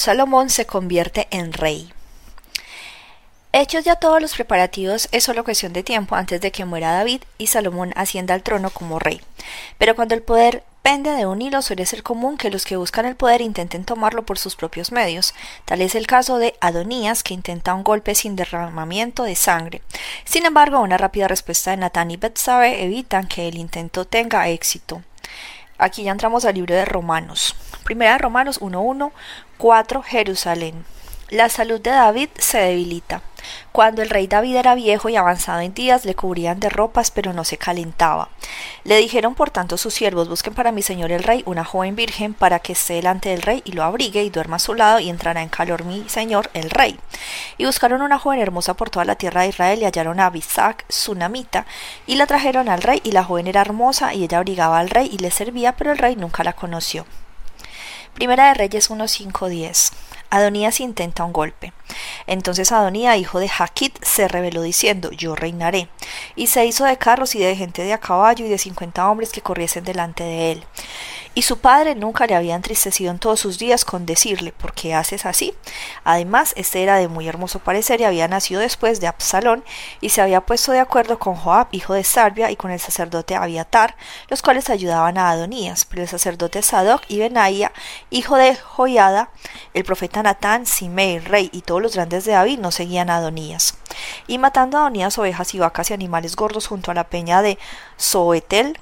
Salomón se convierte en rey. Hechos ya todos los preparativos, es solo cuestión de tiempo antes de que muera David y Salomón ascienda al trono como rey. Pero cuando el poder pende de un hilo, suele ser común que los que buscan el poder intenten tomarlo por sus propios medios. Tal es el caso de Adonías, que intenta un golpe sin derramamiento de sangre. Sin embargo, una rápida respuesta de Natán y Betsabe evitan que el intento tenga éxito. Aquí ya entramos al libro de Romanos. Primera de Romanos 1.1, 4 Jerusalén. La salud de David se debilita. Cuando el rey David era viejo y avanzado en días, le cubrían de ropas, pero no se calentaba. Le dijeron por tanto sus siervos, busquen para mi señor el rey una joven virgen para que esté delante del rey y lo abrigue y duerma a su lado y entrará en calor mi señor el rey. Y buscaron una joven hermosa por toda la tierra de Israel y hallaron a Abisac, namita y la trajeron al rey y la joven era hermosa y ella abrigaba al rey y le servía, pero el rey nunca la conoció. Primera de Reyes 1.5.10 Adonías intenta un golpe. Entonces Adonía, hijo de Jaquit, se rebeló diciendo, yo reinaré. Y se hizo de carros y de gente de a caballo y de cincuenta hombres que corriesen delante de él. Y su padre nunca le había entristecido en todos sus días con decirle, ¿por qué haces así? Además, este era de muy hermoso parecer y había nacido después de Absalón, y se había puesto de acuerdo con Joab, hijo de Sarbia, y con el sacerdote Abiatar, los cuales ayudaban a Adonías, pero el sacerdote Sadoc y Benaía, hijo de Joiada, el profeta Natán, Simei, rey, y todos los grandes de David no seguían a Adonías. Y matando a Adonías ovejas y vacas y animales gordos junto a la peña de Soetel,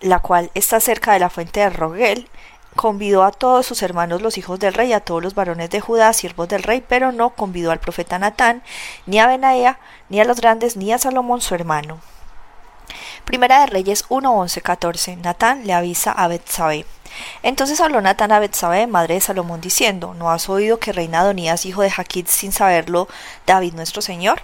la cual está cerca de la fuente de Rogel, convidó a todos sus hermanos los hijos del rey, a todos los varones de Judá, siervos del rey, pero no convidó al profeta Natán, ni a Benaea, ni a los grandes, ni a Salomón su hermano. Primera de Reyes 1, 11, 14. Natán le avisa a Betsabé. Entonces habló Natán a Betsabé, madre de Salomón, diciendo, ¿no has oído que reina Adonías, hijo de Jaquit, sin saberlo, David nuestro señor?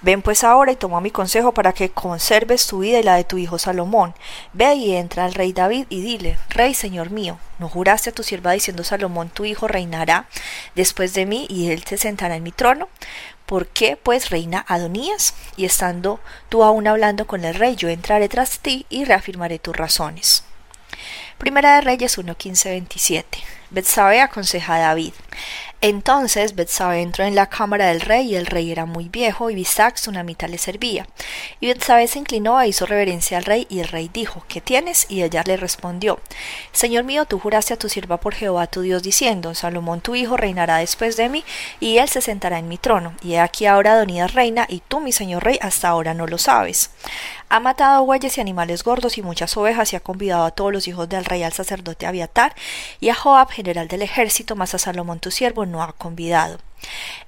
Ven pues ahora y toma mi consejo para que conserves tu vida y la de tu hijo Salomón. Ve y entra al rey David y dile, Rey, señor mío, ¿no juraste a tu sierva diciendo Salomón tu hijo reinará después de mí y él se sentará en mi trono? ¿Por qué pues reina Adonías? Y estando tú aún hablando con el rey, yo entraré tras ti y reafirmaré tus razones. Primera de Reyes 1.15.27 Betsabe aconseja a David. Entonces Betsabe entró en la cámara del rey y el rey era muy viejo y Bisac mitad le servía. Y Betsabe se inclinó e hizo reverencia al rey y el rey dijo, ¿qué tienes? Y ella le respondió, Señor mío, tú juraste a tu sierva por Jehová tu Dios diciendo, Salomón tu hijo reinará después de mí y él se sentará en mi trono. Y he aquí ahora Adonías reina y tú, mi señor rey, hasta ahora no lo sabes. Ha matado bueyes y animales gordos y muchas ovejas y ha convidado a todos los hijos del rey al sacerdote Abiatar y a Joab, general del ejército, más a Salomón tu siervo no ha convidado.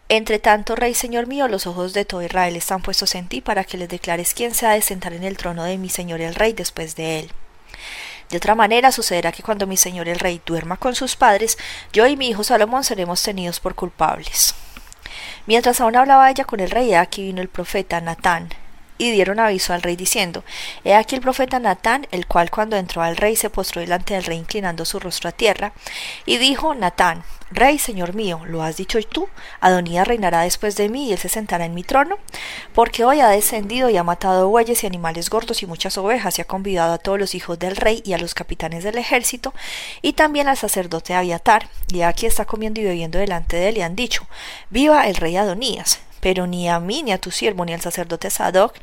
Entre tanto, Rey Señor mío, los ojos de todo Israel están puestos en ti para que les declares quién se ha de sentar en el trono de mi Señor el Rey después de él. De otra manera sucederá que cuando mi Señor el Rey duerma con sus padres, yo y mi hijo Salomón seremos tenidos por culpables. Mientras aún hablaba ella con el rey, aquí vino el profeta Natán, y dieron aviso al rey diciendo He aquí el profeta Natán, el cual cuando entró al rey se postró delante del rey inclinando su rostro a tierra, y dijo Natán, Rey, señor mío, ¿lo has dicho tú? Adonía reinará después de mí y él se sentará en mi trono, porque hoy ha descendido y ha matado bueyes y animales gordos y muchas ovejas y ha convidado a todos los hijos del rey y a los capitanes del ejército y también al sacerdote Abiatar, y aquí está comiendo y bebiendo delante de él y han dicho, Viva el rey Adonías pero ni a mí, ni a tu siervo, ni al sacerdote Sadoc,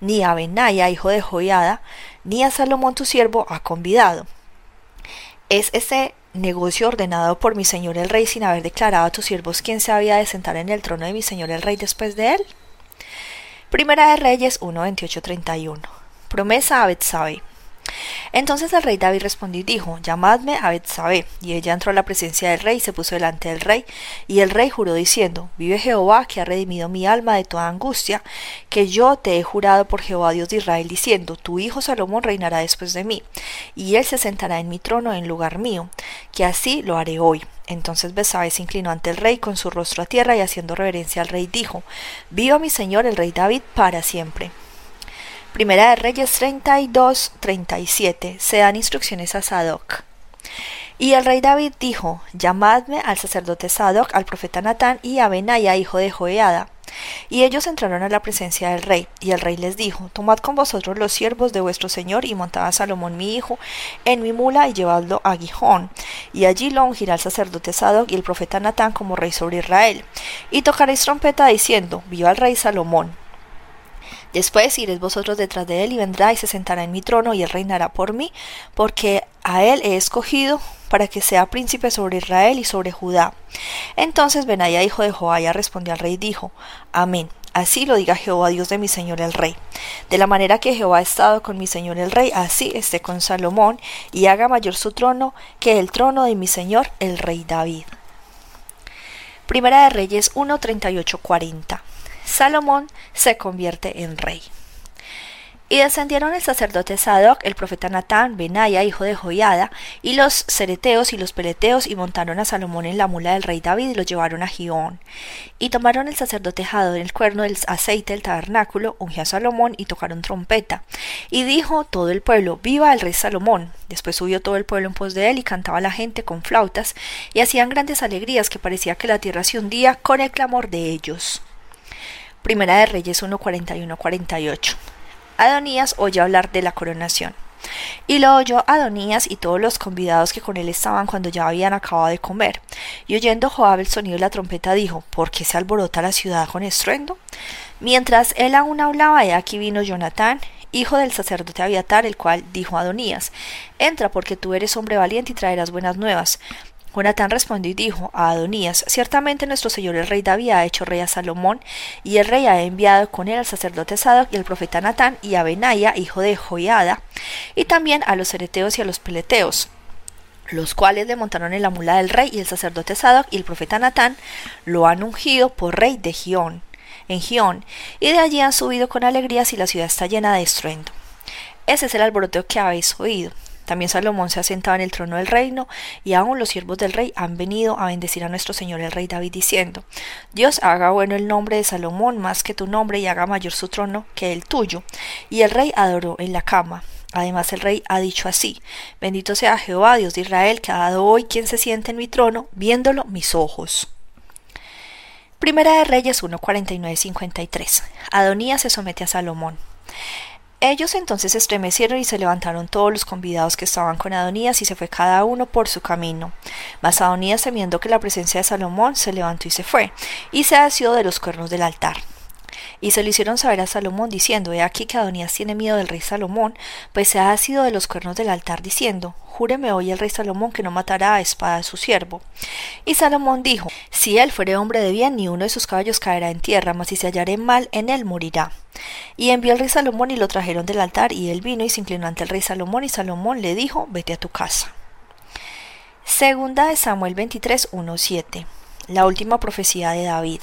ni a Benaya, hijo de Joiada, ni a Salomón tu siervo ha convidado. Es ese negocio ordenado por mi señor el rey sin haber declarado a tus siervos quién se había de sentar en el trono de mi señor el rey después de él. Primera de Reyes 1, 31. Promesa a Betsabe. Entonces el rey David respondió y dijo, llamadme a Betsabé. Y ella entró a la presencia del rey y se puso delante del rey. Y el rey juró diciendo, vive Jehová, que ha redimido mi alma de toda angustia, que yo te he jurado por Jehová Dios de Israel, diciendo, tu hijo Salomón reinará después de mí, y él se sentará en mi trono en lugar mío, que así lo haré hoy. Entonces Besabé se inclinó ante el rey con su rostro a tierra y haciendo reverencia al rey dijo, Viva mi señor el rey David para siempre. Primera de Reyes 32, 37. Se dan instrucciones a Sadoc. Y el rey David dijo, llamadme al sacerdote Sadoc, al profeta Natán y a Benaya, hijo de Joeada. Y ellos entraron a la presencia del rey, y el rey les dijo, Tomad con vosotros los siervos de vuestro señor, y montad a Salomón mi hijo en mi mula, y llevadlo a Gijón, y allí lo ungirá el sacerdote Sadoc y el profeta Natán como rey sobre Israel. Y tocaréis trompeta diciendo, Viva el rey Salomón. Después iréis vosotros detrás de él y vendrá y se sentará en mi trono y él reinará por mí, porque a él he escogido para que sea príncipe sobre Israel y sobre Judá. Entonces Benaya, hijo de Joaya, respondió al rey y dijo, Amén. Así lo diga Jehová, Dios de mi señor el rey. De la manera que Jehová ha estado con mi señor el rey, así esté con Salomón, y haga mayor su trono que el trono de mi señor el rey David. Primera de Reyes 1, 40. Salomón se convierte en rey. Y descendieron el sacerdote Sadoc, el profeta Natán, Benaya, hijo de Joiada, y los cereteos y los peleteos, y montaron a Salomón en la mula del rey David y lo llevaron a Gión. Y tomaron el sacerdote Jadón el cuerno del aceite del tabernáculo, ungió a Salomón y tocaron trompeta. Y dijo todo el pueblo, viva el rey Salomón. Después subió todo el pueblo en pos de él y cantaba la gente con flautas, y hacían grandes alegrías que parecía que la tierra se hundía con el clamor de ellos. Primera de Reyes 1.41-48. Adonías oye hablar de la coronación. Y lo oyó Adonías y todos los convidados que con él estaban cuando ya habían acabado de comer. Y oyendo Joab el sonido de la trompeta dijo, ¿por qué se alborota la ciudad con estruendo? Mientras él aún hablaba, he aquí vino Jonatán, hijo del sacerdote Abiatar, el cual dijo a Adonías, Entra porque tú eres hombre valiente y traerás buenas nuevas. Jonatán respondió y dijo a Adonías, ciertamente nuestro señor el rey David ha hecho rey a Salomón, y el rey ha enviado con él al sacerdote Sadoc y al profeta Natán y a Benaya, hijo de Joiada, y también a los ereteos y a los peleteos los cuales le montaron en la mula del rey y el sacerdote Sadoc y el profeta Natán lo han ungido por rey de Gión, en Gión, y de allí han subido con alegría si la ciudad está llena de estruendo. Ese es el alboroto que habéis oído. También Salomón se ha sentado en el trono del reino, y aún los siervos del rey han venido a bendecir a nuestro señor el rey David, diciendo Dios haga bueno el nombre de Salomón más que tu nombre, y haga mayor su trono que el tuyo. Y el rey adoró en la cama. Además el rey ha dicho así Bendito sea Jehová, Dios de Israel, que ha dado hoy quien se siente en mi trono, viéndolo mis ojos. Primera de Reyes 1.49-53. Adonías se somete a Salomón. Ellos entonces estremecieron y se levantaron todos los convidados que estaban con Adonías y se fue cada uno por su camino. Mas Adonías, temiendo que la presencia de Salomón, se levantó y se fue, y se asió de los cuernos del altar. Y se lo hicieron saber a Salomón diciendo, He aquí que Adonías tiene miedo del rey Salomón, pues se ha asido de los cuernos del altar diciendo, Júreme hoy el rey Salomón que no matará a espada a su siervo. Y Salomón dijo, Si él fuere hombre de bien, ni uno de sus caballos caerá en tierra, mas si se hallare mal, en él morirá. Y envió el rey Salomón y lo trajeron del altar, y él vino y se inclinó ante el rey Salomón, y Salomón le dijo, Vete a tu casa. Segunda de Samuel 23, 1, 7. La última profecía de David.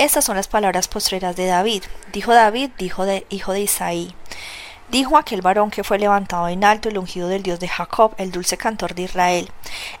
Estas son las palabras postreras de David. Dijo David, dijo de, hijo de Isaí. Dijo aquel varón que fue levantado en alto el ungido del Dios de Jacob, el dulce cantor de Israel.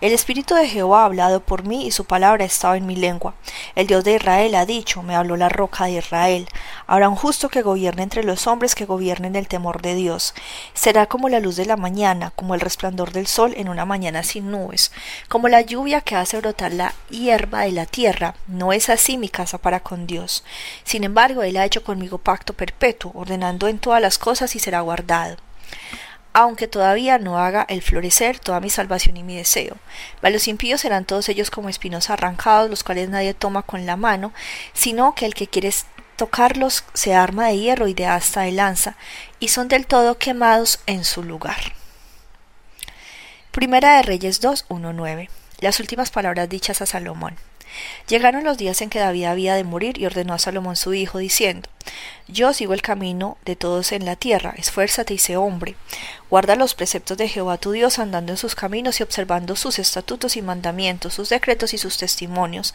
El Espíritu de Jehová ha hablado por mí y su palabra ha estado en mi lengua. El Dios de Israel ha dicho, me habló la roca de Israel. Habrá un justo que gobierne entre los hombres que gobiernen el temor de Dios. Será como la luz de la mañana, como el resplandor del sol en una mañana sin nubes, como la lluvia que hace brotar la hierba de la tierra. No es así mi casa para con Dios. Sin embargo, Él ha hecho conmigo pacto perpetuo, ordenando en todas las cosas y será guardado aunque todavía no haga el florecer toda mi salvación y mi deseo. Mas los impíos serán todos ellos como espinos arrancados, los cuales nadie toma con la mano, sino que el que quiere tocarlos se arma de hierro y de asta de lanza, y son del todo quemados en su lugar. Primera de Reyes 2, Las últimas palabras dichas a Salomón. Llegaron los días en que David había de morir y ordenó a Salomón su hijo, diciendo Yo sigo el camino de todos en la tierra, esfuérzate y sé hombre. Guarda los preceptos de Jehová tu Dios, andando en sus caminos y observando sus estatutos y mandamientos, sus decretos y sus testimonios,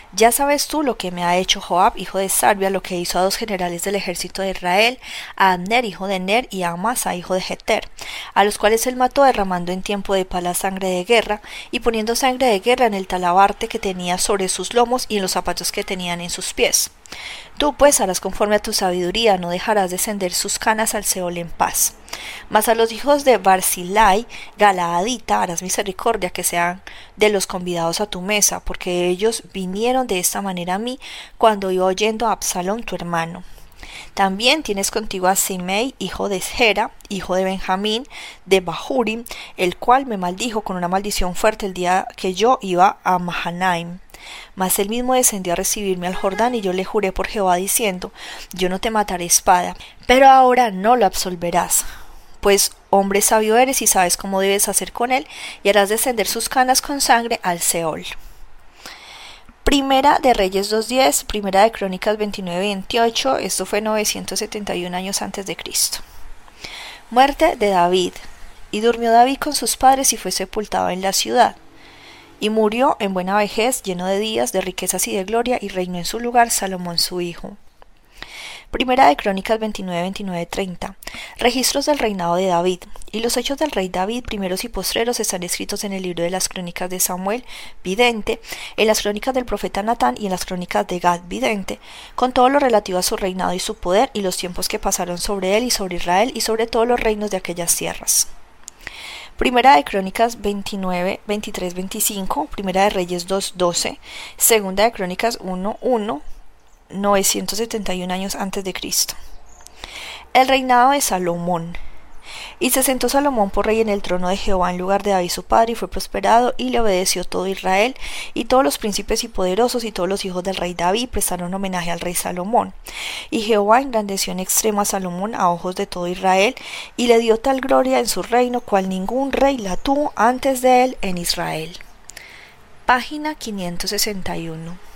Ya sabes tú lo que me ha hecho Joab, hijo de Sarbia, lo que hizo a dos generales del ejército de Israel, a Abner, hijo de Ner, y a Amasa, hijo de Jeter, a los cuales él mató derramando en tiempo de pala sangre de guerra, y poniendo sangre de guerra en el talabarte que tenía sobre sus lomos y en los zapatos que tenían en sus pies. Tú pues harás conforme a tu sabiduría, no dejarás descender sus canas al Seol en paz. Mas a los hijos de Barzilai, Galaadita, harás misericordia que sean de los convidados a tu mesa, porque ellos vinieron de esta manera a mí cuando iba oyendo a Absalón tu hermano. También tienes contigo a Simei, hijo de Gera, hijo de Benjamín, de Bahurim, el cual me maldijo con una maldición fuerte el día que yo iba a Mahanaim. Mas él mismo descendió a recibirme al Jordán y yo le juré por Jehová diciendo, yo no te mataré espada, pero ahora no lo absolverás. Pues hombre sabio eres y sabes cómo debes hacer con él, y harás descender sus canas con sangre al Seol. Primera de Reyes 2.10, Primera de Crónicas 29.28, esto fue 971 años antes de Cristo. Muerte de David. Y durmió David con sus padres y fue sepultado en la ciudad. Y murió en buena vejez, lleno de días, de riquezas y de gloria, y reinó en su lugar Salomón su hijo. Primera de Crónicas 29, 29, 30. Registros del reinado de David. Y los hechos del rey David, primeros y postreros, están escritos en el libro de las crónicas de Samuel, vidente, en las crónicas del profeta Natán y en las crónicas de Gad, vidente, con todo lo relativo a su reinado y su poder y los tiempos que pasaron sobre él y sobre Israel y sobre todos los reinos de aquellas tierras. Primera de Crónicas 29, 23, 25, Primera de Reyes 2, 12, Segunda de Crónicas 1, 1, 971 años antes de Cristo. El reinado de Salomón. Y se sentó Salomón por rey en el trono de Jehová en lugar de David su padre, y fue prosperado, y le obedeció todo Israel, y todos los príncipes y poderosos, y todos los hijos del rey David prestaron homenaje al rey Salomón. Y Jehová engrandeció en extremo a Salomón a ojos de todo Israel, y le dio tal gloria en su reino, cual ningún rey la tuvo antes de él en Israel. Página 561